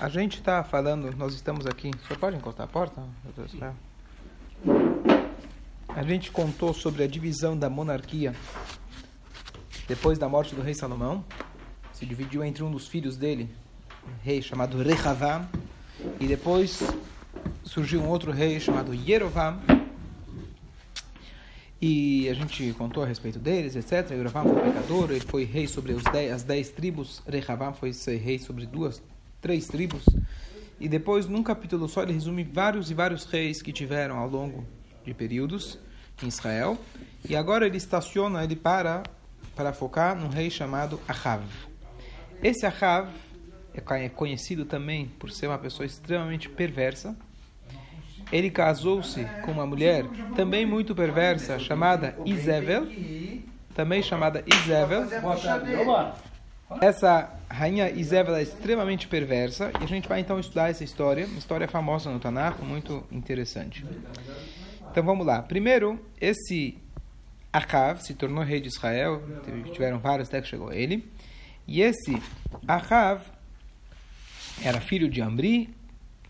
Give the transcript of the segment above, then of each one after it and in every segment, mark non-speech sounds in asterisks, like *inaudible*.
A gente está falando, nós estamos aqui. Você pode encostar a porta? A gente contou sobre a divisão da monarquia depois da morte do rei Salomão. Se dividiu entre um dos filhos dele, um rei chamado Rehavam, e depois surgiu um outro rei chamado Yerovam. E a gente contou a respeito deles, etc. Yerovam foi pecador, ele foi rei sobre dez, as dez tribos. Rehavam foi rei sobre duas, três tribos. E depois, num capítulo só, ele resume vários e vários reis que tiveram ao longo de períodos em Israel. E agora ele estaciona, ele para para focar num rei chamado Ahav. Esse Ahav é conhecido também por ser uma pessoa extremamente perversa. Ele casou-se com uma mulher também muito perversa chamada Isabel, também chamada Isabel. Essa rainha Isabel é extremamente perversa e a gente vai então estudar essa história, uma história famosa no Tanakh, muito interessante. Então vamos lá. Primeiro, esse Achav se tornou rei de Israel, tiveram vários até que chegou ele. E esse Achav era filho de Amri,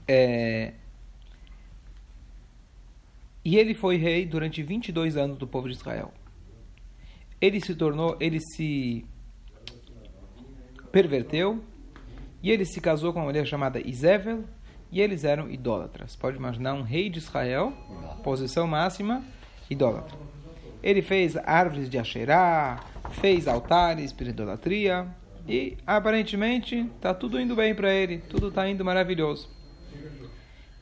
é, e ele foi rei durante 22 anos do povo de Israel. Ele se tornou, ele se perverteu e ele se casou com uma mulher chamada Isével e eles eram idólatras. Pode imaginar um rei de Israel, posição máxima, idólatra. Ele fez árvores de Asherá, fez altares para idolatria e aparentemente está tudo indo bem para ele, tudo está indo maravilhoso.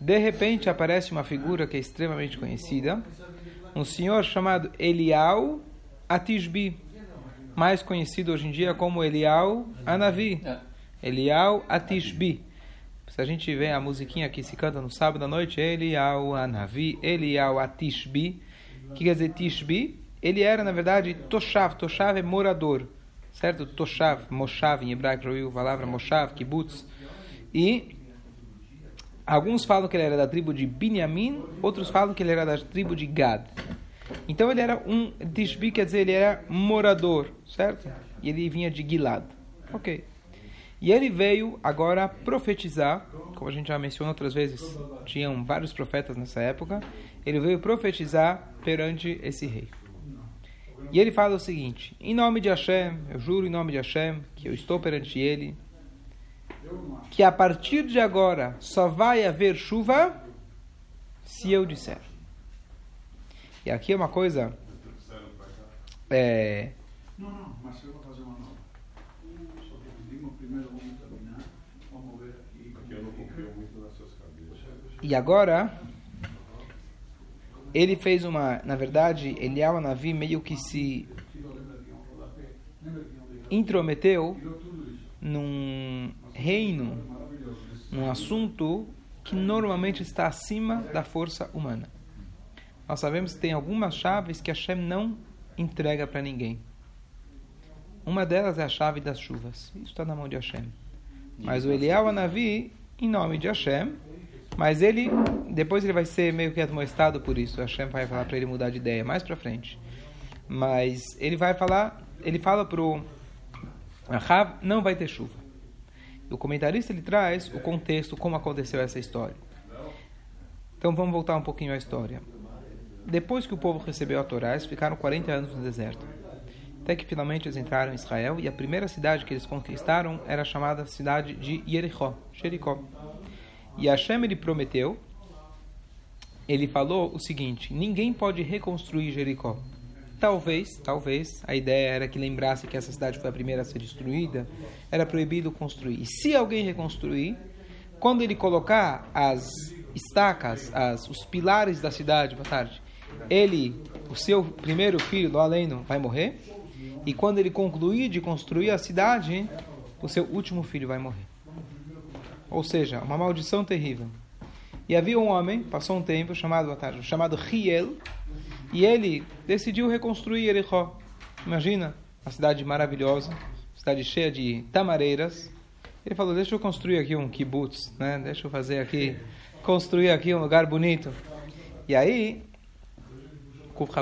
De repente aparece uma figura que é extremamente conhecida, um senhor chamado Elial Atishbi, mais conhecido hoje em dia como Elial Anavi. É. Elial Atishbi. Se a gente vê a musiquinha que se canta no sábado à noite, Elial Anavi, Elial Atishbi. Que quer dizer Tishbi? Ele era, na verdade, Toshav. Toshav é morador, certo? Toshav, Moshav, em hebraico, ouviu a palavra Moshav, Kibbutz. E alguns falam que ele era da tribo de Binyamin, outros falam que ele era da tribo de Gad. Então ele era um Tishbi, quer dizer, ele era morador, certo? E ele vinha de Gilad. Ok. E ele veio agora profetizar, como a gente já mencionou outras vezes, tinham vários profetas nessa época. Ele veio profetizar perante esse rei. E ele fala o seguinte: Em nome de Hashem, eu juro em nome de Hashem que eu estou perante ele, que a partir de agora só vai haver chuva se eu disser. E aqui é uma coisa. É, não, não, mas eu vou fazer uma nova. Só que pedimos primeiro vamos terminar. Vamos ver aqui. Porque eu não confio muito nas suas cabeças. E agora, ele fez uma. Na verdade, Eliyahu Navi meio que se intrometeu num reino, num assunto que normalmente está acima da força humana. Nós sabemos que tem algumas chaves que Hashem não entrega para ninguém. Uma delas é a chave das chuvas. Isso está na mão de Hashem. Mas o Eliel Anavi, em nome de Hashem, mas ele, depois ele vai ser meio que admoestado por isso. Hashem vai falar para ele mudar de ideia mais para frente. Mas ele vai falar, ele fala pro Rav, não vai ter chuva. O comentarista ele traz o contexto, como aconteceu essa história. Então vamos voltar um pouquinho à história. Depois que o povo recebeu a Torá, ficaram 40 anos no deserto. Até que finalmente eles entraram em Israel e a primeira cidade que eles conquistaram era chamada cidade de Jericó, Jericó. E Hashem ele prometeu, ele falou o seguinte: ninguém pode reconstruir Jericó. Talvez, talvez, a ideia era que lembrasse que essa cidade foi a primeira a ser destruída, era proibido construir. E se alguém reconstruir, quando ele colocar as estacas, as, os pilares da cidade, boa tarde, ele, o seu primeiro filho, do além, vai morrer. E quando ele concluir de construir a cidade, o seu último filho vai morrer. Ou seja, uma maldição terrível. E havia um homem, passou um tempo, chamado, chamado Riel, e ele decidiu reconstruir Jericó. Imagina, uma cidade maravilhosa, cidade cheia de tamareiras. Ele falou, deixa eu construir aqui um kibbutz, né? deixa eu fazer aqui, construir aqui um lugar bonito. E aí, Kuf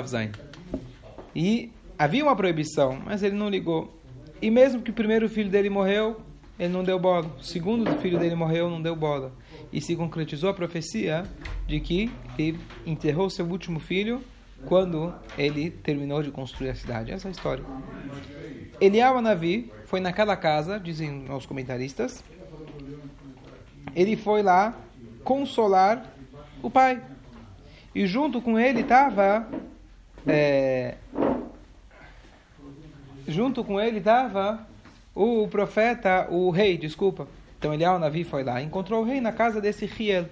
E havia uma proibição, mas ele não ligou. E mesmo que o primeiro filho dele morreu, ele não deu bola. O segundo filho dele morreu, não deu bola. E se concretizou a profecia de que ele enterrou seu último filho quando ele terminou de construir a cidade. Essa é a história. Eliel Navi foi naquela casa, dizem os comentaristas. Ele foi lá consolar o pai. E junto com ele estava. É, junto com ele estava o profeta, o rei, desculpa. Então Eliel Navi foi lá, encontrou o rei na casa desse Riel,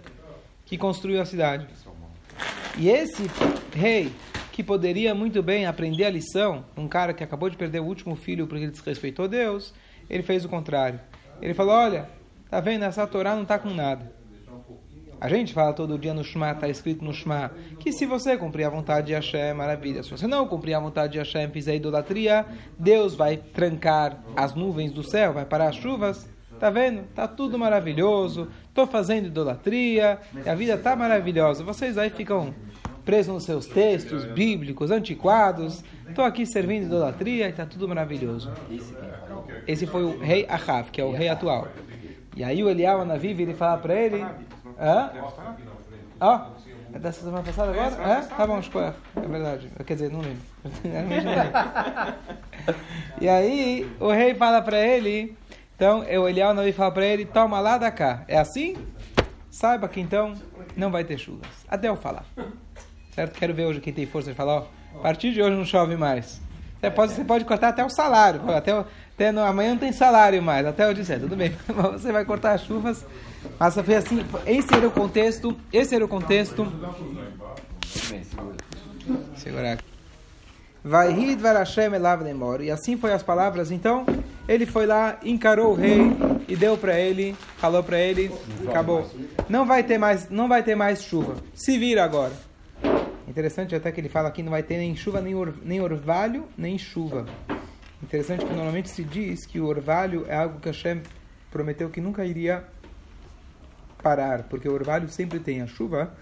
que construiu a cidade. E esse rei, que poderia muito bem aprender a lição, um cara que acabou de perder o último filho porque ele desrespeitou Deus, ele fez o contrário. Ele falou: Olha, tá vendo, essa Torá não está com nada. A gente fala todo dia no Shema, está escrito no Shema, que se você cumprir a vontade de Hashem, maravilha. Se você não cumprir a vontade de Hashem, fizer idolatria, Deus vai trancar as nuvens do céu, vai parar as chuvas. Tá vendo? Tá tudo maravilhoso. Tô fazendo idolatria. a vida tá maravilhosa. Vocês aí ficam presos nos seus textos bíblicos, antiquados. Tô aqui servindo idolatria e tá tudo maravilhoso. Esse foi o rei Ahav, que é o rei atual. E aí o Eliel Anavi ele fala para ele Hã? Ó, é dessa semana passada agora? É? Tá bom, Shkoyach. É verdade. Quer dizer, *laughs* não lembro. e aí, o rei fala para ele, então, o Eliel Navi fala para ele, toma lá da cá. É assim? Saiba que então não vai ter chuvas. Até eu falar. Certo? Quero ver hoje quem tem força de falar, ó, a partir de hoje não chove mais. Você pode, você pode cortar até o salário. Até, até no, amanhã não tem salário mais. Até eu disser, tudo bem. *laughs* Você vai cortar as chuvas mas foi assim, esse era o contexto, esse era o contexto. Segurar aqui. Vai rir Hashem elav E assim foi as palavras. Então, ele foi lá, encarou o rei e deu para ele, falou para ele, acabou. Não vai ter mais, não vai ter mais chuva. Se vira agora. Interessante até que ele fala aqui não vai ter nem chuva, nem, or, nem orvalho, nem chuva. Interessante que normalmente se diz que o orvalho é algo que Hashem prometeu que nunca iria parar, porque o orvalho sempre tem a chuva,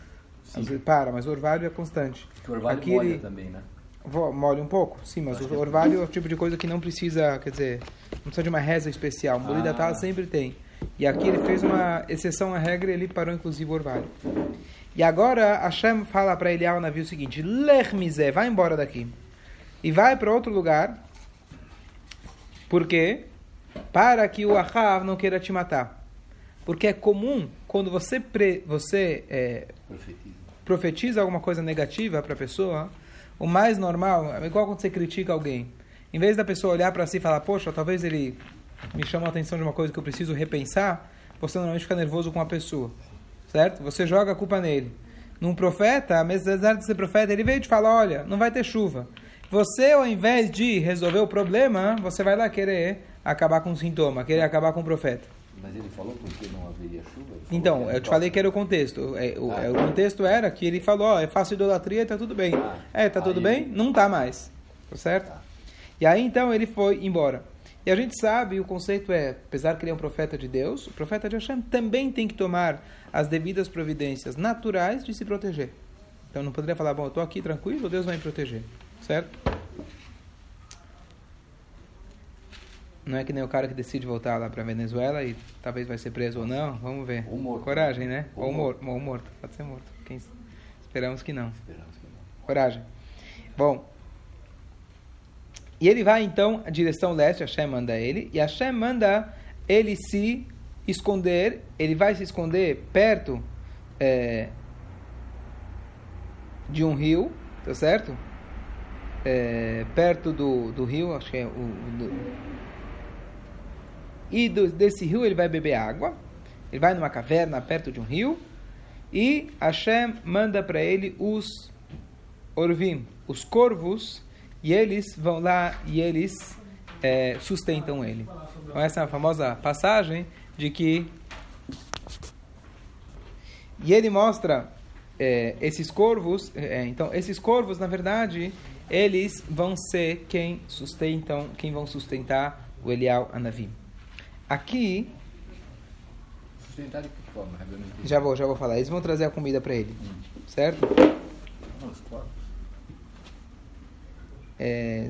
vezes para, mas o orvalho é constante. O orvalho Aqui molha ele... também, né? Molha um pouco, sim, mas o orvalho é o tipo de coisa que não precisa, quer dizer, não precisa de uma reza especial. O ah. tal sempre tem. E aqui ele fez uma exceção à regra e ele parou inclusive o orvalho. E agora Hashem fala para ele ao navio o seguinte: Lech vai embora daqui. E vai para outro lugar. Por quê? Para que o Ahav não queira te matar. Porque é comum, quando você, pre, você é, profetiza. profetiza alguma coisa negativa para a pessoa, o mais normal, é igual quando você critica alguém. Em vez da pessoa olhar para si e falar, poxa, talvez ele me chama a atenção de uma coisa que eu preciso repensar, você normalmente fica nervoso com a pessoa. Certo? Você joga a culpa nele. Num profeta, apesar de ser profeta, ele veio te falar, olha, não vai ter chuva. Você, ao invés de resolver o problema, você vai lá querer acabar com o sintoma, querer acabar com o profeta. Mas ele falou porque não haveria chuva? Então, eu te falei que era o contexto. É, o, ah, é, o contexto era que ele falou, ó, é fácil idolatria, tá tudo bem. Ah, é, tá tudo bem? Ele... Não tá mais. Tá certo? Tá. E aí, então, ele foi embora. E a gente sabe, o conceito é, apesar que ele é um profeta de Deus, o profeta de Hashem também tem que tomar as devidas providências naturais de se proteger. Então, não poderia falar, bom, eu estou aqui tranquilo, Deus vai me proteger. Certo? Não é que nem o cara que decide voltar lá para Venezuela e talvez vai ser preso ou não. Vamos ver. Ou morto. Coragem, né? Ou, ou morto. Ou morto. Pode ser morto. Quem... Esperamos que não. Esperamos que não. Coragem. Bom. E ele vai então à direção leste, Hashem manda ele, e Hashem manda ele se esconder, ele vai se esconder perto é, de um rio, tá certo? É, perto do, do rio, acho que é o, o e do, desse rio ele vai beber água. Ele vai numa caverna perto de um rio e Hashem manda para ele os orvim, os corvos, e eles vão lá e eles é, sustentam ele. Então essa é a famosa passagem de que e ele mostra é, esses corvos, é, então esses corvos na verdade eles vão ser quem sustentam, quem vão sustentar o Elial Anavim. Aqui. Sustentar de que forma? Já vou, já vou falar. Eles vão trazer a comida para ele. Hum. Certo? Os corpos. É.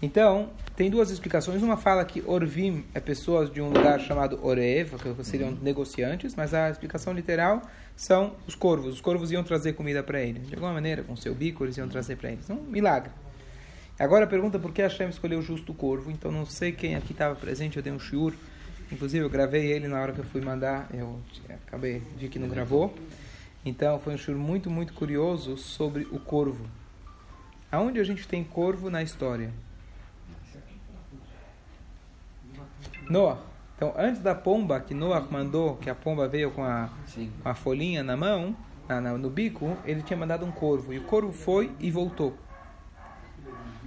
Então, tem duas explicações. Uma fala que Orvim é pessoas de um lugar chamado Orev, que seriam uhum. negociantes, mas a explicação literal são os corvos. Os corvos iam trazer comida para eles. De alguma maneira, com seu bico, eles iam trazer para eles. Um milagre. Agora a pergunta por que Hashem escolheu justo o corvo. Então, não sei quem aqui estava presente, eu dei um shiur. Inclusive, eu gravei ele na hora que eu fui mandar. Eu acabei, vi que não gravou. Então, foi um shiur muito, muito curioso sobre o corvo. Aonde a gente tem corvo na história? Noah. Então, antes da pomba que Noah mandou, que a pomba veio com a, com a folhinha na mão, na, na, no bico, ele tinha mandado um corvo. E o corvo foi e voltou.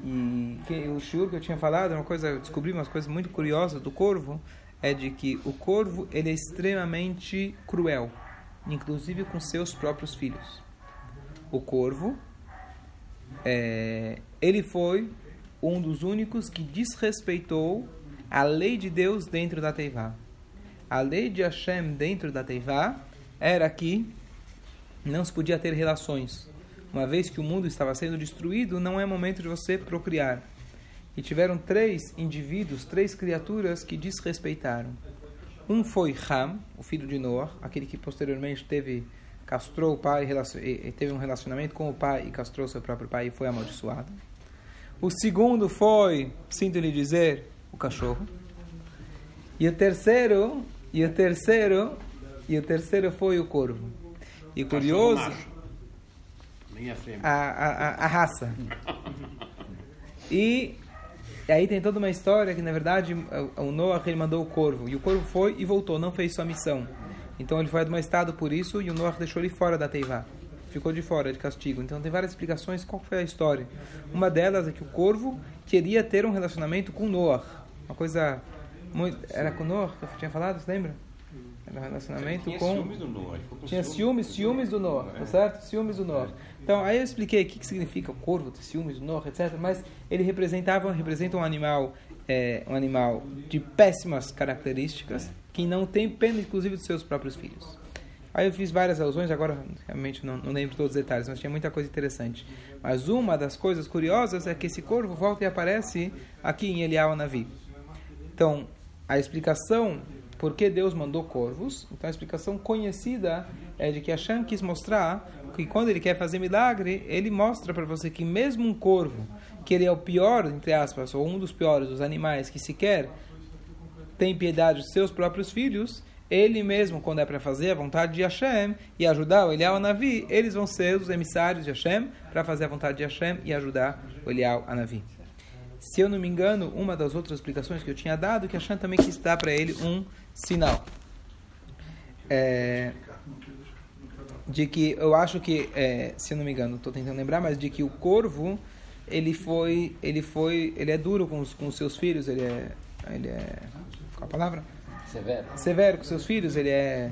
E que, o shiur que eu tinha falado, uma coisa, eu descobri umas coisas muito curiosas do corvo, é de que o corvo ele é extremamente cruel, inclusive com seus próprios filhos. O corvo, é, ele foi um dos únicos que desrespeitou a lei de Deus dentro da Teivá. A lei de Hashem dentro da Teivá era que não se podia ter relações. Uma vez que o mundo estava sendo destruído, não é momento de você procriar. E tiveram três indivíduos, três criaturas que desrespeitaram. Um foi Ham, o filho de Noah, aquele que posteriormente teve castrou o pai, teve um relacionamento com o pai e castrou seu próprio pai e foi amaldiçoado. O segundo foi, sinto lhe dizer, o cachorro. E o terceiro, e o terceiro, e o terceiro foi o corvo. E curioso, a, a, a, raça. E, e aí tem toda uma história que na verdade o Noah ele mandou o corvo e o corvo foi e voltou, não fez sua missão. Então ele foi admoestado por isso e o Noah deixou ele fora da Teivá. Ficou de fora de castigo. Então tem várias explicações qual foi a história. Uma delas é que o corvo queria ter um relacionamento com Noah. Uma coisa muito. Era com Noah que eu tinha falado, você lembra? Era um relacionamento tinha com. Ciúmes do Noah. Tinha ciúmes, ciúmes do Noah, tá certo? Ciúmes do Noah. Então, aí eu expliquei o que, que significa o corvo, ciúmes do Noah, etc. Mas ele representava, representa um animal, é, um animal de péssimas características, que não tem pena, inclusive, dos seus próprios filhos. Aí eu fiz várias alusões, agora realmente não, não lembro todos os detalhes, mas tinha muita coisa interessante. Mas uma das coisas curiosas é que esse corvo volta e aparece aqui em Elial Navi. Então, a explicação por que Deus mandou corvos, então a explicação conhecida é de que Hashem quis mostrar que quando ele quer fazer milagre, ele mostra para você que mesmo um corvo, que ele é o pior, entre aspas, ou um dos piores dos animais que sequer tem piedade dos seus próprios filhos, ele mesmo, quando é para fazer a vontade de Hashem e ajudar o Elial Anavi, eles vão ser os emissários de Hashem para fazer a vontade de Hashem e ajudar o Elial Anavi se eu não me engano, uma das outras explicações que eu tinha dado, que a Shan também quis dar para ele um sinal. É, de que eu acho que, é, se eu não me engano, estou tentando lembrar, mas de que o corvo ele foi, ele foi, ele é duro com os, com os seus filhos, ele é, ele é, qual a palavra? Severo. Severo com seus filhos, ele é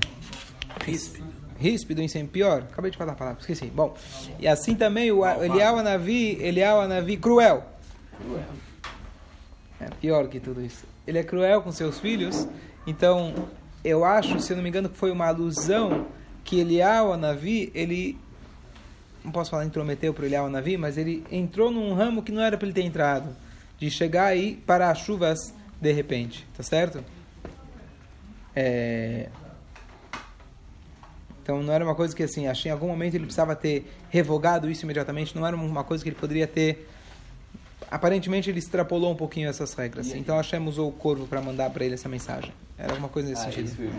ríspido. Ríspido em pior. Acabei de falar a palavra, esqueci. Bom, e assim também o Elial Anavi, Elial Anavi cruel cruel. É pior que tudo isso. Ele é cruel com seus filhos, então eu acho, se eu não me engano, que foi uma alusão que Elial Navi, ele não posso falar intrometeu para Elial Navi, mas ele entrou num ramo que não era para ele ter entrado, de chegar aí para as chuvas de repente, tá certo? É... Então não era uma coisa que assim, achei em algum momento ele precisava ter revogado isso imediatamente, não era uma coisa que ele poderia ter aparentemente ele extrapolou um pouquinho essas regras. E, então Hashem usou o corvo para mandar para ele essa mensagem. Era alguma coisa nesse ah, sentido. Foi o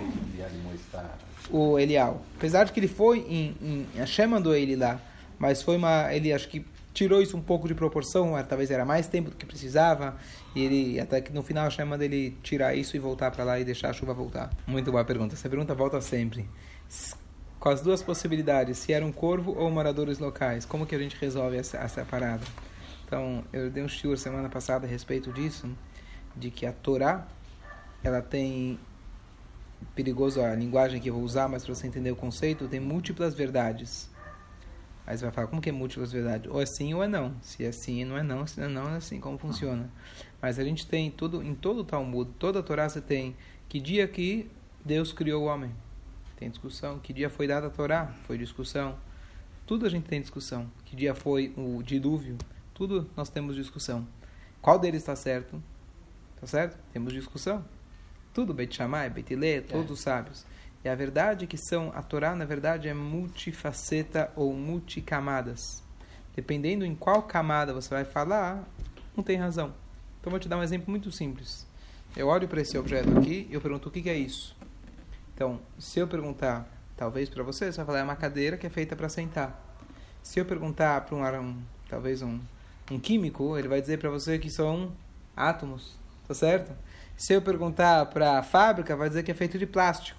O Elial. Apesar de que ele foi em, em Hashem mandou ele lá, mas foi uma ele acho que tirou isso um pouco de proporção, talvez era mais tempo do que precisava, e ele até que no final Hashem manda ele tirar isso e voltar para lá e deixar a chuva voltar. Muito boa pergunta. Essa pergunta volta sempre. Com as duas possibilidades, se era um corvo ou moradores locais, como que a gente resolve essa, essa parada? Então, eu dei um shiur semana passada a respeito disso, de que a Torá, ela tem perigoso a linguagem que eu vou usar, mas para você entender o conceito, tem múltiplas verdades. Aí você vai falar, como que é múltiplas verdades? Ou é sim ou é não. Se é sim, não é não. Se não é não, é assim. Como funciona? Mas a gente tem, tudo, em todo o Talmud, toda a Torá você tem que dia que Deus criou o homem. Tem discussão. Que dia foi dada a Torá? Foi discussão. Tudo a gente tem discussão. Que dia foi o dilúvio? Tudo nós temos discussão. Qual deles está certo? Tá certo? Temos discussão. Tudo, Beit Shammai, Beit Hillel, todos os sábios. E a verdade é que são, a Torá, na verdade, é multifaceta ou multicamadas. Dependendo em qual camada você vai falar, não tem razão. Então, vou te dar um exemplo muito simples. Eu olho para esse objeto aqui e eu pergunto o que, que é isso. Então, se eu perguntar, talvez para você, você vai falar é uma cadeira que é feita para sentar. Se eu perguntar para um, um, talvez um, um químico, ele vai dizer para você que são átomos, tá certo? Se eu perguntar para a fábrica, vai dizer que é feito de plástico.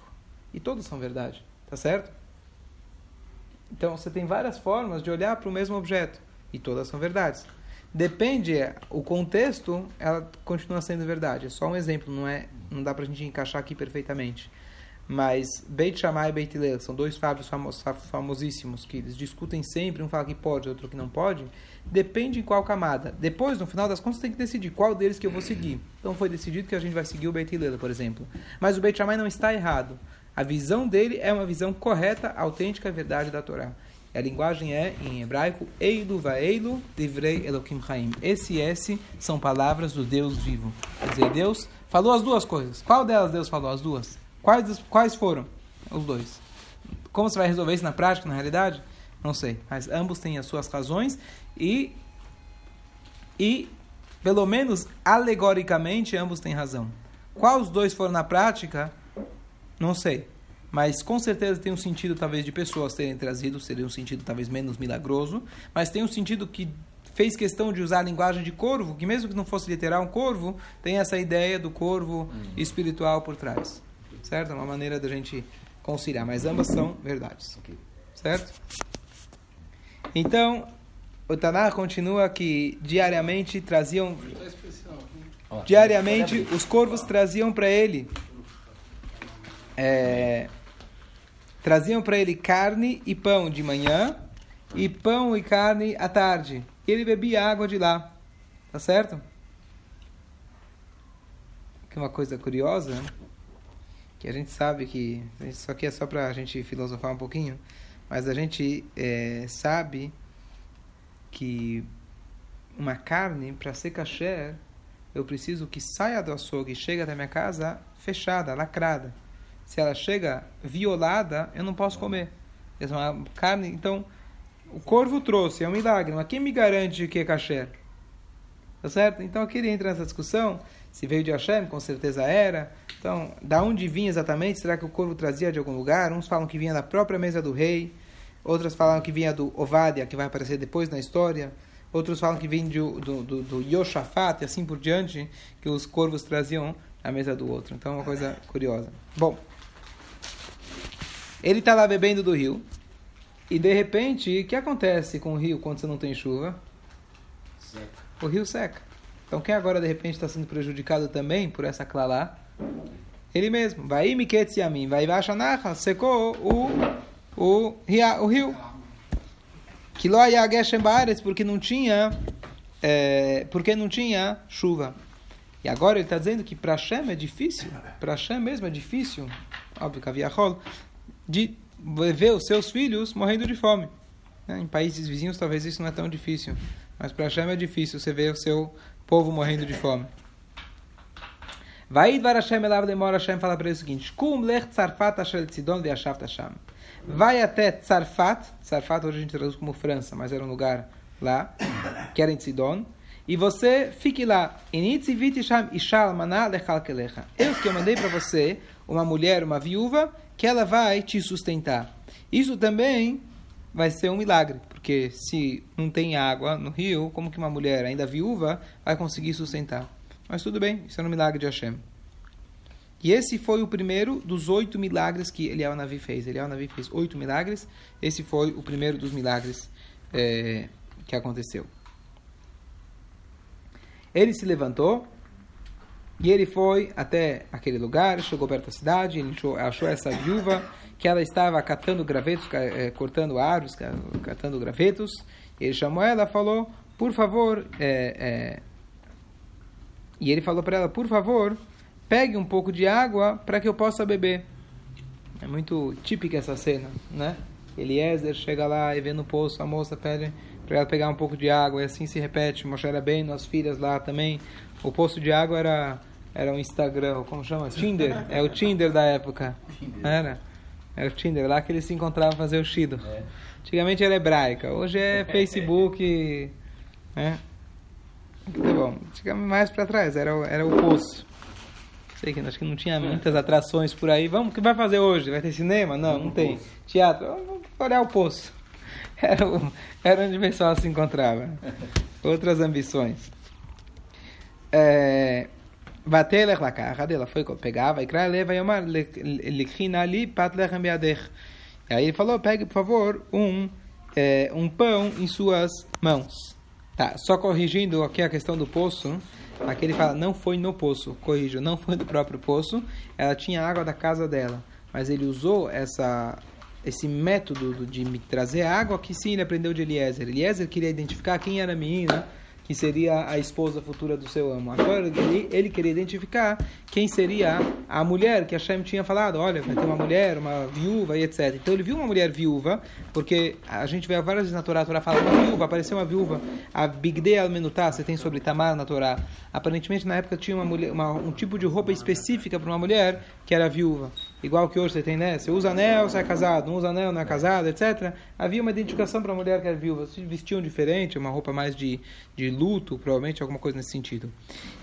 E todos são verdade, tá certo? Então você tem várias formas de olhar para o mesmo objeto e todas são verdades. Depende o contexto, ela continua sendo verdade. É só um exemplo, não é, não dá para a gente encaixar aqui perfeitamente. Mas Beit Shammai e Beit Hillel são dois sábios famos, famosíssimos que eles discutem sempre, um fala que pode, outro que não pode. Depende em qual camada. Depois, no final das contas, tem que decidir qual deles que eu vou seguir. Então foi decidido que a gente vai seguir o Beit Hillel, por exemplo. Mas o Beit Shammai não está errado. A visão dele é uma visão correta, autêntica e verdade da Torá. A linguagem é, em hebraico, Eilu Vaeilu Divrei Elokim Chaim. Esse e esse são palavras do Deus vivo. Quer dizer, Deus falou as duas coisas. Qual delas Deus falou as duas? Quais, quais foram? Os dois. Como você vai resolver isso na prática, na realidade? Não sei. Mas ambos têm as suas razões e, e pelo menos alegoricamente, ambos têm razão. Qual os dois foram na prática? Não sei. Mas com certeza tem um sentido, talvez, de pessoas terem trazido, seria um sentido talvez menos milagroso, mas tem um sentido que fez questão de usar a linguagem de corvo, que mesmo que não fosse literal um corvo, tem essa ideia do corvo uhum. espiritual por trás. Certo? É uma maneira da gente conciliar, mas ambas são verdades. Certo? Então, o Tanar continua que diariamente traziam. Diariamente os corvos traziam para ele é, traziam para ele carne e pão de manhã e pão e carne à tarde. Ele bebia água de lá. Tá certo? Que é uma coisa curiosa, que a gente sabe que isso aqui é só para a gente filosofar um pouquinho, mas a gente é, sabe que uma carne para ser kasher eu preciso que saia do açougue e chegue até minha casa fechada, lacrada se ela chega violada, eu não posso comer. É uma carne, então, o corvo trouxe, é um milagre, mas quem me garante que é kasher? Tá certo? Então aqui ele entra nessa discussão, se veio de Hashem, com certeza era. Então, da onde vinha exatamente? Será que o corvo trazia de algum lugar? Uns falam que vinha da própria mesa do rei, outros falam que vinha do Ovadia, que vai aparecer depois na história. Outros falam que vem do, do, do, do Yoshafat e assim por diante, que os corvos traziam a mesa do outro. Então, é uma coisa curiosa. Bom, ele está lá bebendo do rio. E de repente, o que acontece com o rio quando você não tem chuva? Seca. O rio seca. Então quem agora de repente está sendo prejudicado também por essa clalá? Ele mesmo. Vai me a mim, vai vachanarra, secou o o, rio. Que lo porque não tinha é, porque não tinha chuva. E agora ele está dizendo que para Hashem é difícil, para Hashem mesmo é difícil, óbvio que havia rolo, de ver os seus filhos morrendo de fome. Né? Em países vizinhos talvez isso não é tão difícil, mas para Hashem é difícil você ver o seu povo morrendo de fome. Vai Dvar Hashem elav demora Hashem fala para ele o seguinte: Kum lech tzarfat ashel tzidon ve'ashav Hashem. Vai até Tzarfat, Tzarfat hoje a gente traduz como França, mas era um lugar lá, *coughs* que era em Tzidon, e você fique lá. Eu que eu mandei para você uma mulher, uma viúva, que ela vai te sustentar. Isso também vai ser um milagre, porque se não tem água no rio, como que uma mulher ainda viúva vai conseguir sustentar? Mas tudo bem, isso é um milagre de Hashem. E esse foi o primeiro dos oito milagres que Eliel Navi fez. Eliel Navi fez oito milagres. Esse foi o primeiro dos milagres é, que aconteceu. Ele se levantou e ele foi até aquele lugar, chegou perto da cidade, ele achou essa viúva que ela estava catando gravetos, é, cortando árvores, catando gravetos. Ele chamou ela, falou, por favor, é, é... e ele falou para ela, por favor, pegue um pouco de água para que eu possa beber. É muito típica essa cena, né? Eliezer chega lá e vê no poço, a moça pede para ela pegar um pouco de água, e assim se repete. Moshe era bem, nós filhas lá também. O poço de água era, era um Instagram, como chama? Tinder. *laughs* É o Tinder da época. Era. Era o Tinder, lá que eles se encontravam fazer o Shido. É. Antigamente era hebraica, hoje é Facebook. né? Tá bom, chegamos mais para trás, era, o- era o poço. Sei que acho que não tinha muitas atrações por aí. Vamos, o que vai fazer hoje? Vai ter cinema? Não, não tem. Teatro? Vamos olhar o poço. *laughs* Era, o, era onde o pessoal se encontrava. *laughs* Outras ambições. É, Vatelech lakach, ela foi pegava e crai leva yomar likhina ali pat lechem beadech. E aí ele falou, pegue por favor um é, um pão em suas mãos. Tá, só corrigindo aqui a questão do poço. Aqui ele fala, não foi no poço, corrijo, não foi do próprio poço. Ela tinha água da casa dela, mas ele usou essa esse método do- de me trazer água que sim ele aprendeu de Eliezer. Eliezer queria identificar quem era a menina que seria a esposa futura do seu amo. Agora ele, ele queria identificar quem seria a mulher que Hashem tinha falado, olha, vai ter uma mulher, uma viúva e etc. Então ele viu uma mulher viúva, porque a gente vê várias vezes na Torá, a Torá fala uma viúva, apareceu uma viúva, a Bigdei al-Menutá, você tem sobre Tamar na Torá. Aparentemente na época tinha uma mulher, uma- um tipo de roupa específica para uma mulher que era viúva. Igual que hoje você tem, né? Você usa anel, você é casado, não usa anel, não é casado, etc. Havia uma identificação para a mulher que era viúva. Se vestiam diferente, uma roupa mais de, de luto, provavelmente alguma coisa nesse sentido.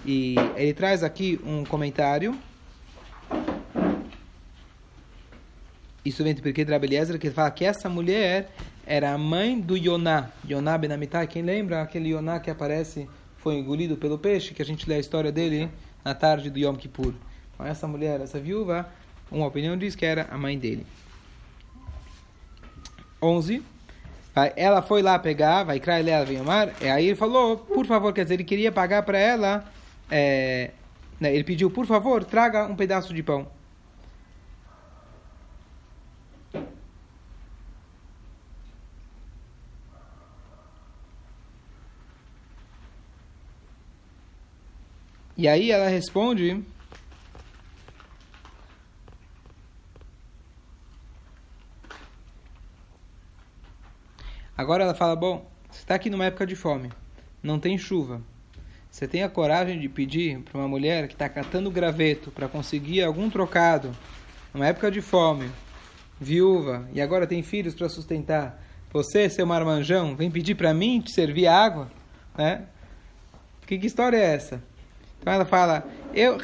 E ele traz aqui um comentário. Isso vem de Rabi Eliezer, que fala que essa mulher era a mãe do Yoná. Yoná Ben quem lembra? Aquele Yoná que aparece, foi engolido pelo peixe, que a gente lê a história dele na tarde do Yom Kippur. Então essa mulher, essa viúva, uma opinião diz que era a mãe dele. 11. Vai, ela foi lá pegar, vai criar ela vem amar. E aí ele falou, por favor, quer dizer, ele queria pagar para ela. é, né, ele pediu, por favor, traga um pedaço de pão. E aí ela responde. Agora ela fala: Bom, você está aqui numa época de fome, não tem chuva. Você tem a coragem de pedir para uma mulher que está catando graveto para conseguir algum trocado, numa época de fome, viúva, e agora tem filhos para sustentar. Você, seu marmanjão, vem pedir para mim te servir água? Né? Que, que história é essa? Então ela fala: Eu,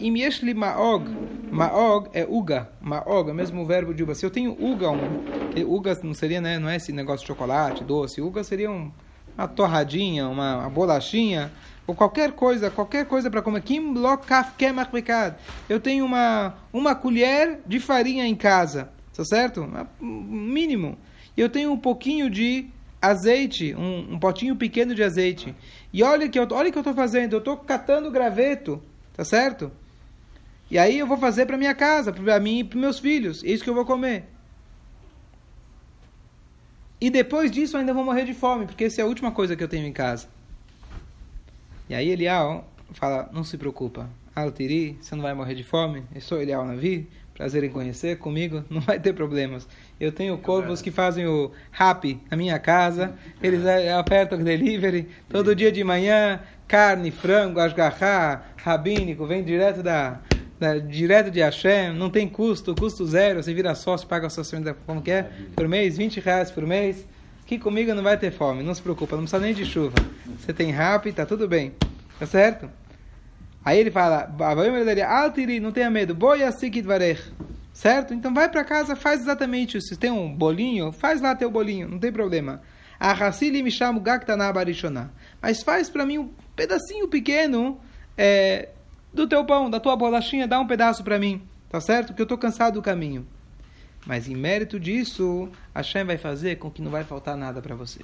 im yesh li ma'og. Ma'og é uga. Ma'og é o mesmo verbo de uva. Se eu tenho uga, um, uga não seria, né? Não é esse negócio de chocolate, doce. Uga seria um, uma torradinha, uma, uma bolachinha, ou qualquer coisa, qualquer coisa para comer. Kim. Eu tenho uma, uma colher de farinha em casa, tá certo? Mínimo. E eu tenho um pouquinho de azeite, um, um potinho pequeno de azeite. E olha que eu, olha que eu estou fazendo, eu estou catando graveto, tá certo? E aí eu vou fazer para minha casa, para mim e para meus filhos. É isso que eu vou comer. E depois disso eu ainda vou morrer de fome, porque essa é a última coisa que eu tenho em casa. E aí Elial fala, não se preocupa. Altiri, você não vai morrer de fome. Eu sou Elial Navi, prazer em conhecer comigo, não vai ter problemas. Eu tenho corvos que fazem o rap na minha casa, eles eh, apertam delivery, todo dia de manhã, carne, frango, asgarrá, rabínico, vem direto da, da- direto de Hashem, não tem custo, custo zero, você vira sócio, paga a sua como que é? Por mês, 20 reais por mês. Aqui comigo não vai ter fome, não se preocupa, não precisa nem de chuva. Você tem rap, tá tudo bem. Tá certo? Aí ele fala, não tenha medo, boia sikit varech. Certo? Então vai para casa, faz exatamente isso. Se tem um bolinho, faz lá teu bolinho, não tem problema. Ahasili me chamo gaktana. Mas faz para mim um pedacinho pequeno é, do teu pão, da tua bolachinha, dá um pedaço para mim. Tá certo? Porque eu estou cansado do caminho. Mas em mérito disso, Hashem vai fazer com que não vai faltar nada para você.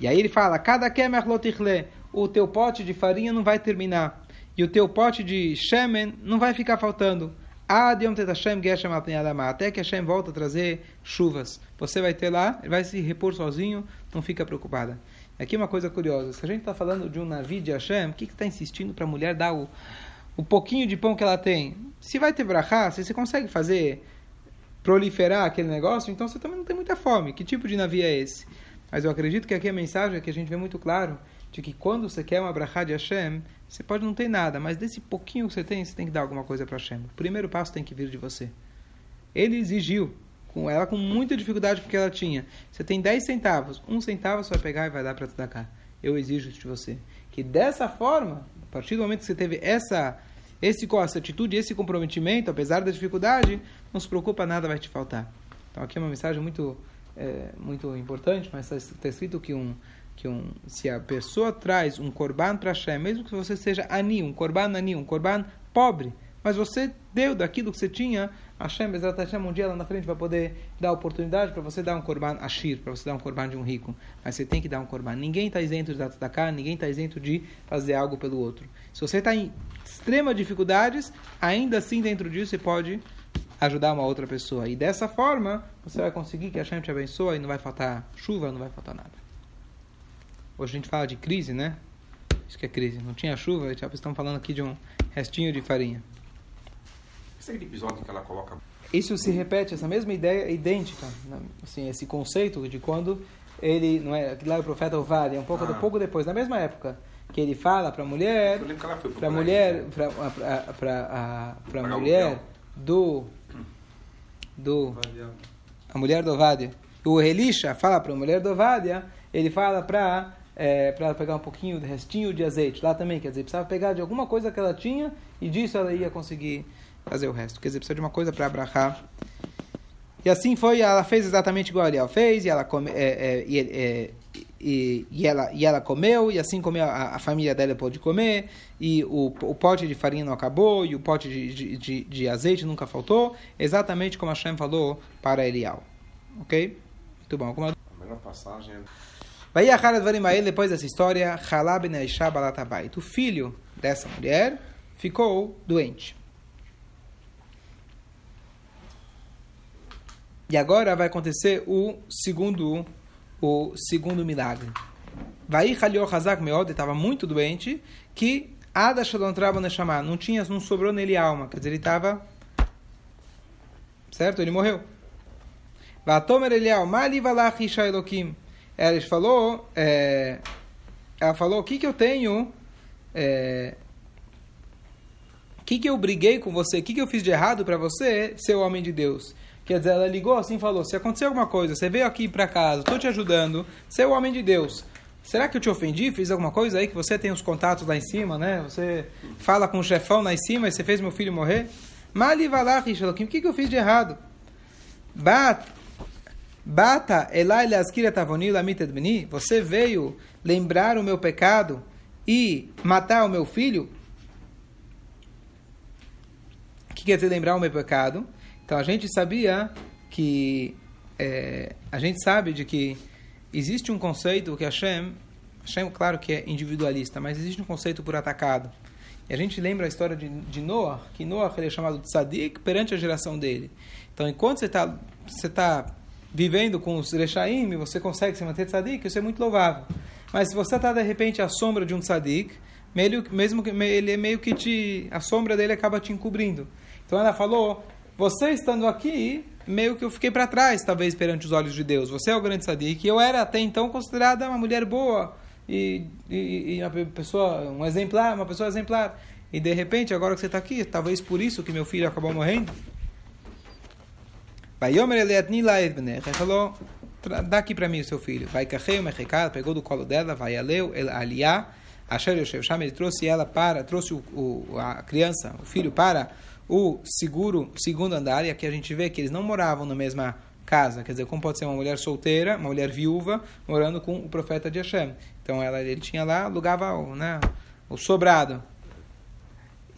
E aí ele fala: cada kemer lotichle, o teu pote de farinha não vai terminar. E o teu pote de shemen não vai ficar faltando. Até que Hashem volta a trazer chuvas. Você vai ter lá, vai se repor sozinho, não fica preocupada. Aqui uma coisa curiosa: se a gente está falando de um navio de Hashem, o que está insistindo para a mulher dar o, o pouquinho de pão que ela tem? Se vai ter brachá, se você consegue fazer proliferar aquele negócio, então você também não tem muita fome. Que tipo de navio é esse? Mas eu acredito que aqui a mensagem é que a gente vê muito claro de que quando você quer uma brachá de Hashem, você pode não ter nada, mas desse pouquinho que você tem, você tem que dar alguma coisa para Hashem. O primeiro passo tem que vir de você. Ele exigiu, com ela com muita dificuldade que ela tinha. Você tem 10 centavos, um centavo você vai pegar e vai dar para te dar cá. Eu exijo isso de você. Que dessa forma, a partir do momento que você teve essa esse, essa atitude, esse comprometimento, apesar da dificuldade, não se preocupa, nada vai te faltar. Então aqui é uma mensagem muito, é, muito importante, mas está tá escrito que um, que um, se a pessoa traz um korban para Hashem, mesmo que você seja ani, um korban ani, um korban pobre, mas você deu daquilo que você tinha, Hashem, Bezat Hashem, um dia lá na frente vai poder dar oportunidade para você dar um korban ashir, para você dar um korban de um rico. Mas você tem que dar um korban. Ninguém está isento de dar ninguém está isento de fazer algo pelo outro. Se você está em extremas dificuldades, ainda assim dentro disso você pode ajudar uma outra pessoa. E dessa forma, você vai conseguir que Hashem te abençoe e não vai faltar chuva, não vai faltar nada. Hoje a gente fala de crise, né? Isso que é crise. Não tinha chuva, já estamos falando aqui de um restinho de farinha. Esse é aquele episódio que ela coloca. Isso se repete, essa mesma ideia é idêntica. né? Assim, esse conceito de quando ele, não é, lá é o profeta Ovad, é um pouco, Ah. pouco depois, na mesma época, que ele fala para a mulher, para mulher, né? para para mulher do do a mulher do Ovadia. O Elisha fala para a mulher do Ovadia, ele fala para é, para ela pegar um pouquinho de restinho de azeite. Lá também, quer dizer, precisava pegar de alguma coisa que ela tinha e disso ela ia conseguir fazer o resto. Quer dizer, precisa de uma coisa para abrahar. E assim foi, ela fez exatamente igual Ariel fez, e ela, come, é, é, é, e, e, ela, e ela comeu, e assim comeu, a, a família dela pôde comer, e o, o pote de farinha não acabou, e o pote de, de, de, de azeite nunca faltou, exatamente como a Hashem falou para Elial. Ok? Muito bom. A melhor passagem é. Vai Advarim depois dessa história, Halab Neisha Balatabait. O filho dessa mulher ficou doente. E agora vai acontecer o segundo o segundo milagre. Vai Halio Hazak Meod estava muito doente, que Ada Shalom Traba não tinha, não sobrou nele alma, quer dizer, ele estava certo? Ele morreu. Vatomer Elial, Mali Valach Isha Elokim. Ela falou, é, ela falou, o que que eu tenho, é, o que que eu briguei com você, o que que eu fiz de errado para você ser o homem de Deus? Quer dizer, ela ligou assim e falou, se acontecer alguma coisa, você veio aqui para casa, estou te ajudando, você é o homem de Deus. Será que eu te ofendi? Fiz alguma coisa aí que você tem os contatos lá em cima, né? Você fala com o chefão lá em cima e você fez meu filho morrer? Mali Valach Isha Elokim, o que que eu fiz de errado? Bat Bata Elai Leaskira Tavonil Amited você veio lembrar o meu pecado e matar o meu filho? O que quer dizer lembrar o meu pecado? Então a gente sabia que é, a gente sabe de que existe um conceito que Hashem, Hashem claro que é individualista, mas existe um conceito por atacado. E a gente lembra a história de, de Noah, que Noah ele é chamado de Tzadik perante a geração dele. Então enquanto você está você tá vivendo com os Rechaim, você consegue se manter Tzadik, isso é muito louvável. Mas se você está de repente à sombra de um Tzadik, meio, mesmo que ele é meio que te, a sombra dele acaba te encobrindo. Então ela falou, você estando aqui, meio que eu fiquei para trás, talvez, perante os olhos de Deus. Você é o grande Tzadik. Eu era até então considerada uma mulher boa e, e, e uma pessoa, um exemplar, uma pessoa exemplar. E de repente, agora que você está aqui, talvez por isso que meu filho acabou morrendo. Vai Yomer Eliatni Laed Benech. Ele falou, dá aqui para mim o seu filho. Vai Kachei Mechekad, pegou do colo dela, vai Aleu, El Aliyah, Asher Yoshev Sham, ele trouxe ela para, trouxe o, o, a criança, o filho para o seguro, segundo andar, e aqui a gente vê que eles não moravam na mesma casa, quer dizer, como pode ser uma mulher solteira, uma mulher viúva, morando com o profeta de Hashem. Então ela, ele tinha lá, alugava né, o sobrado.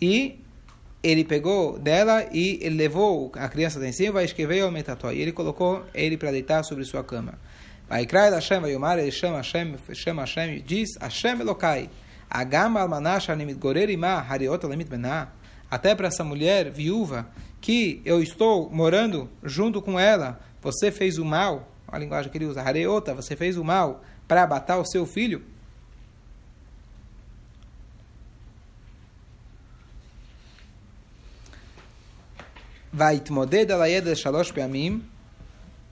E ele pegou dela e levou a criança lá em cima, vai escrever o metatói. E ele colocou ele para deitar sobre sua cama. Vai crer Hashem, vai Yomar, ele chama Hashem, chama Hashem e diz: Hashem Elokai, Agam almanash animit gorer ima hariot alamit benah. Até para essa mulher viúva que eu estou morando junto com ela, você fez o mal. A linguagem que ele usa: Hareota, você fez o mal para matar o seu filho. Vai tmoded alayed shalosh peamim,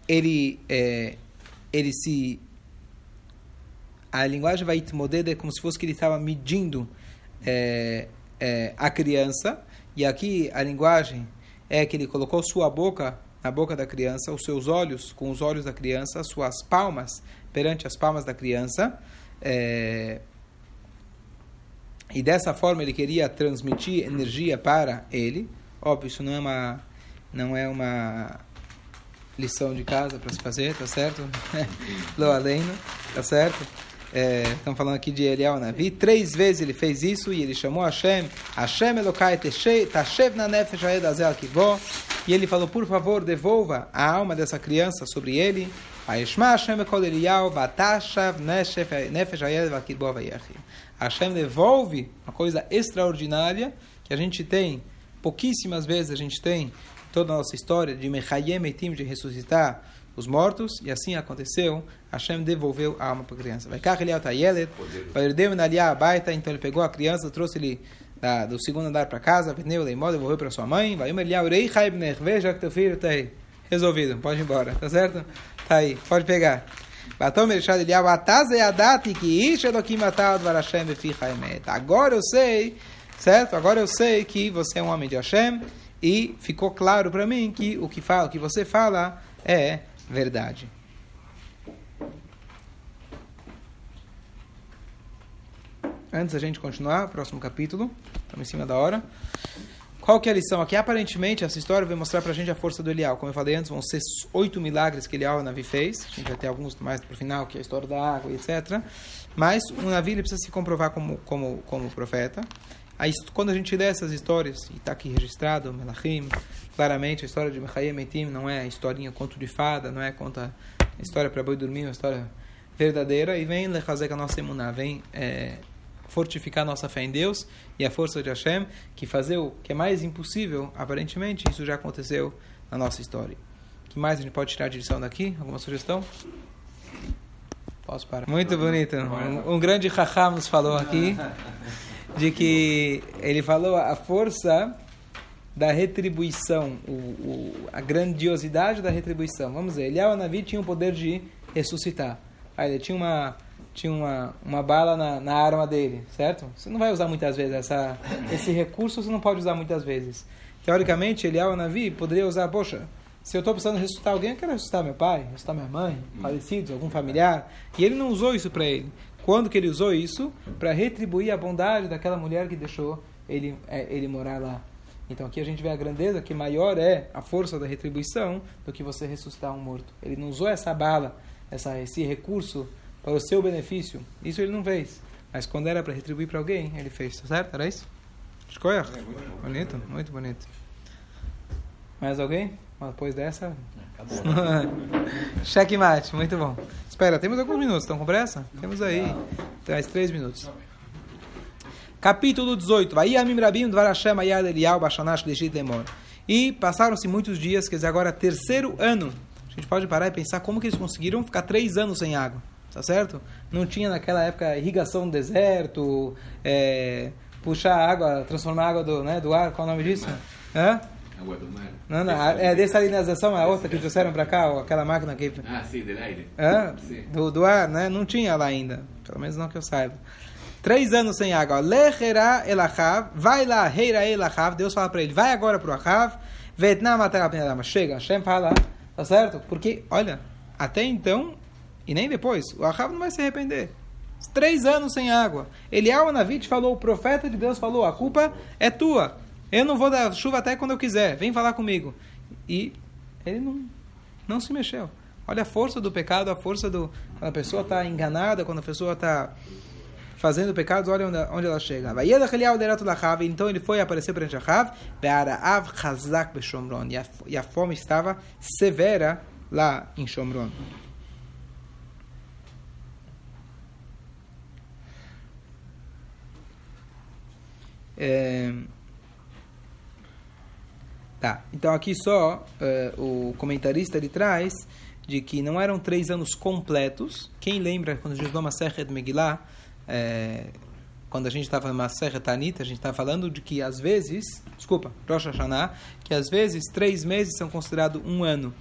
ele, é, ele se... A linguagem vai tmoded é como se fosse que ele estava medindo é, é, a criança, e aqui a linguagem é que ele colocou sua boca na boca da criança, os seus olhos com os olhos da criança, suas palmas perante as palmas da criança, é, e dessa forma ele queria transmitir energia para ele. Óbvio, isso não é uma, não é uma lição de casa para se fazer, tá certo? *laughs* Lo além, tá certo? É, estamos falando aqui de Eliel Navi. Três vezes ele fez isso e ele chamou Hashem. Hashem Elokai Tashev na Nefesh Azel Kivó. E ele falou, por favor, devolva a alma dessa criança sobre ele. Hashem devolve uma coisa extraordinária que a gente tem, pouquíssimas vezes a gente tem toda a nossa história de Mechayem Etim, de ressuscitar os mortos, e assim aconteceu, Hashem devolveu a alma para a criança. Vai baita, então ele pegou a criança, trouxe ele da, do segundo andar para casa, vendeu, devolveu para sua mãe, vai veja que teu filho está aí. Resolvido, pode ir embora, tá certo? Tá aí, pode pegar. Agora eu sei, certo? Agora eu sei que você é um homem de Hashem e ficou claro para mim que o que fala, o que você fala é verdade. Antes da gente continuar, próximo capítulo, estamos em cima da hora. Qual que é a lição aqui? Aparentemente, essa história vai mostrar para a gente a força do Elial. Como eu falei antes, vão ser oito milagres que Elial Navi fez. A gente vai ter alguns mais para o final, que é a história da água, etc. Mas um Navi precisa se comprovar como, como, como profeta. Aí, quando a gente lê essas histórias, e está aqui registrado, Melachim, claramente a história de Mechayem Etim não é historinha, conto de fada, não é conta história para boi dormir, uma história verdadeira, e vem lechazer a nossa emuná, vem é, fortificar nossa fé em Deus e a força de Hashem, que fazer o que é mais impossível, aparentemente, isso já aconteceu na nossa história. O que mais a gente pode tirar de lição daqui? Alguma sugestão? Posso parar? Muito bonito. Um, um grande Raham nos falou aqui *laughs* de que ele falou a força da retribuição, o, o, a grandiosidade da retribuição. Vamos ver, Eliyahu Navi tinha o poder de ressuscitar. Aí ele tinha uma tinha uma, uma bala na, na arma dele, certo? Você não vai usar muitas vezes essa, esse recurso, você não pode usar muitas vezes. Teoricamente, Eliyahu Navi poderia usar, poxa, se eu estou precisando ressuscitar alguém, eu quero ressuscitar meu pai, ressuscitar minha mãe, falecidos, algum familiar. E ele não usou isso para ele. Quando que ele usou isso? Para retribuir a bondade daquela mulher que deixou ele, é, ele morar lá. Então aqui a gente vê a grandeza que maior é a força da retribuição do que você ressuscitar um morto. Ele não usou essa bala, essa, esse recurso para o seu benefício. Isso ele não fez. Mas quando era para retribuir para alguém, ele fez. Tá certo? Era isso? Escolha? É, bonito, muito bonito. Mais alguém? Depois dessa. Acabou. *laughs* Checkmate, muito bom. Espera, temos alguns minutos. Estão com pressa? Temos aí. Mais três minutos. Capítulo 18. E passaram-se muitos dias, quer dizer, agora terceiro ano. A gente pode parar e pensar como que eles conseguiram ficar três anos sem água tá certo? Não tinha naquela época irrigação no deserto, é, puxar água, transformar água do, né, do ar, qual é o nome disso? Hã? Água do mar. Não, não, é dessalinização, é a outra que trouxeram para cá, ou aquela máquina que... Ah, sim, do ar. Hã? Do, do ar, né? Não tinha lá ainda, pelo menos não que eu saiba. Três anos sem água. Lechera elachav, vai lá, reira elachav, Deus fala para ele, vai agora para o Achav, Vietnam matar Chega, Hashem fala, tá certo? Porque, olha, até então e nem depois. O Ahav não vai se arrepender. Três anos sem água. Eliel Navit falou, o profeta de Deus falou, a culpa é tua. Eu não vou dar chuva até quando eu quiser. Vem falar comigo. E ele não, não se mexeu. Olha a força do pecado, a força do... Quando a pessoa está enganada, quando a pessoa está fazendo pecados, olha onde, onde ela chega. Então ele foi aparecer perante Ahav, e a fome estava severa lá em Shomron. É... Tá, então aqui só uh, o comentarista ele traz de que não eram três anos completos. Quem lembra quando Jesus noma Sechet Megillah, é, quando a gente estava na Serra Tanita, a gente está falando de que às vezes, desculpa, Rosh Hashanah, que às vezes três meses são considerados um ano.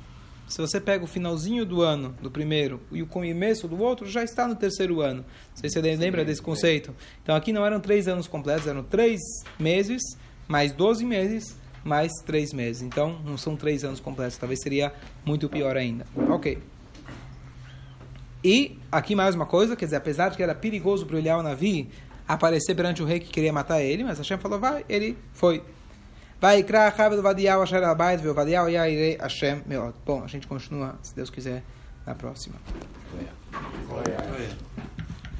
Se você pega o finalzinho do ano, do primeiro, e o começo do outro, já está no terceiro ano. Não sei se você lembra desse conceito. Então aqui não eram três anos completos, eram três meses, mais 12 meses, mais três meses. Então não são três anos completos, talvez seria muito pior ainda. Ok. E aqui mais uma coisa, quer dizer, apesar de que era perigoso para o Navi aparecer perante o rei que queria matar ele, mas Hashem falou, vai, ele foi. Vai, Kra, Chabel, Vadial, Asher Abayt, Vadial, Yairei, Hashem, Meod. Bom, a gente continua, se Deus quiser, na próxima.